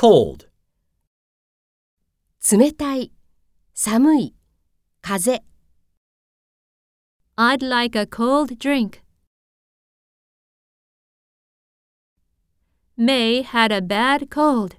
cold, 冷たい、寒い、風。I'd like a cold drink. May had a bad cold.